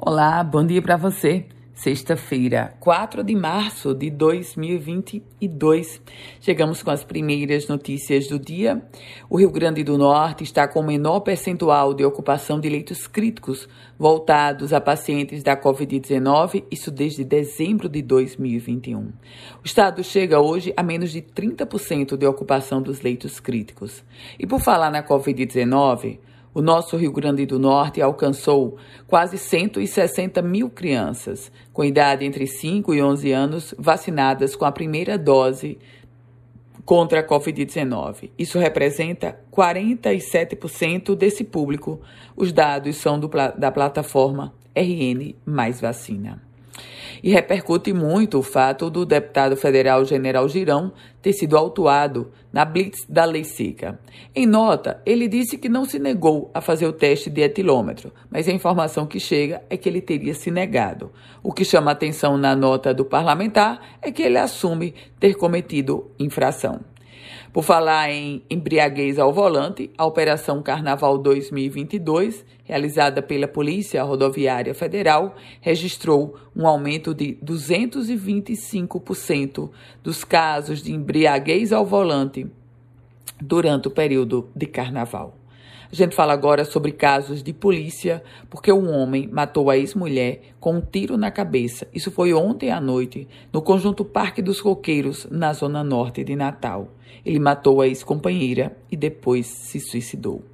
Olá, bom dia para você. Sexta-feira, 4 de março de 2022. Chegamos com as primeiras notícias do dia. O Rio Grande do Norte está com o menor percentual de ocupação de leitos críticos voltados a pacientes da Covid-19, isso desde dezembro de 2021. O estado chega hoje a menos de 30% de ocupação dos leitos críticos. E por falar na Covid-19, o nosso Rio Grande do Norte alcançou quase 160 mil crianças com idade entre 5 e 11 anos vacinadas com a primeira dose contra a Covid-19. Isso representa 47% desse público. Os dados são do, da plataforma RN Mais Vacina. E repercute muito o fato do deputado federal General Girão ter sido autuado na blitz da lei seca. Em nota, ele disse que não se negou a fazer o teste de etilômetro, mas a informação que chega é que ele teria se negado. O que chama atenção na nota do parlamentar é que ele assume ter cometido infração. Por falar em embriaguez ao volante, a Operação Carnaval 2022, realizada pela Polícia Rodoviária Federal, registrou um aumento de 225% dos casos de embriaguez ao volante durante o período de carnaval. A gente fala agora sobre casos de polícia, porque um homem matou a ex-mulher com um tiro na cabeça. Isso foi ontem à noite, no conjunto Parque dos Coqueiros, na zona norte de Natal. Ele matou a ex-companheira e depois se suicidou.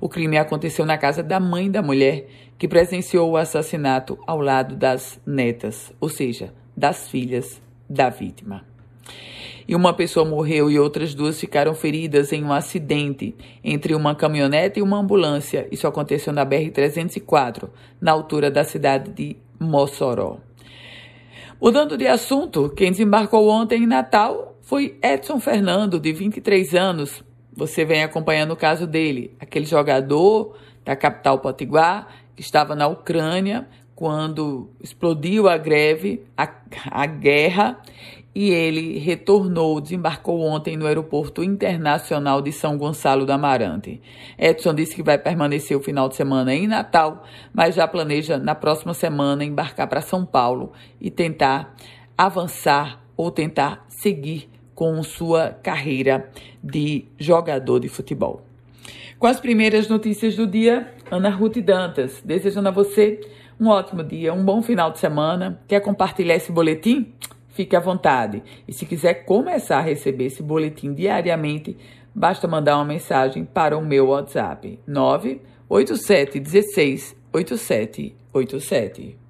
O crime aconteceu na casa da mãe da mulher, que presenciou o assassinato ao lado das netas, ou seja, das filhas da vítima e uma pessoa morreu e outras duas ficaram feridas em um acidente entre uma caminhonete e uma ambulância. Isso aconteceu na BR-304, na altura da cidade de Mossoró. Mudando de assunto, quem desembarcou ontem em Natal foi Edson Fernando, de 23 anos. Você vem acompanhando o caso dele, aquele jogador da capital potiguar que estava na Ucrânia quando explodiu a greve, a, a guerra, e ele retornou, desembarcou ontem no Aeroporto Internacional de São Gonçalo da Amarante. Edson disse que vai permanecer o final de semana em Natal, mas já planeja na próxima semana embarcar para São Paulo e tentar avançar ou tentar seguir com sua carreira de jogador de futebol. Com as primeiras notícias do dia, Ana Ruth Dantas, desejando a você um ótimo dia, um bom final de semana. Quer compartilhar esse boletim? Fique à vontade. E se quiser começar a receber esse boletim diariamente, basta mandar uma mensagem para o meu WhatsApp 987 16 8787.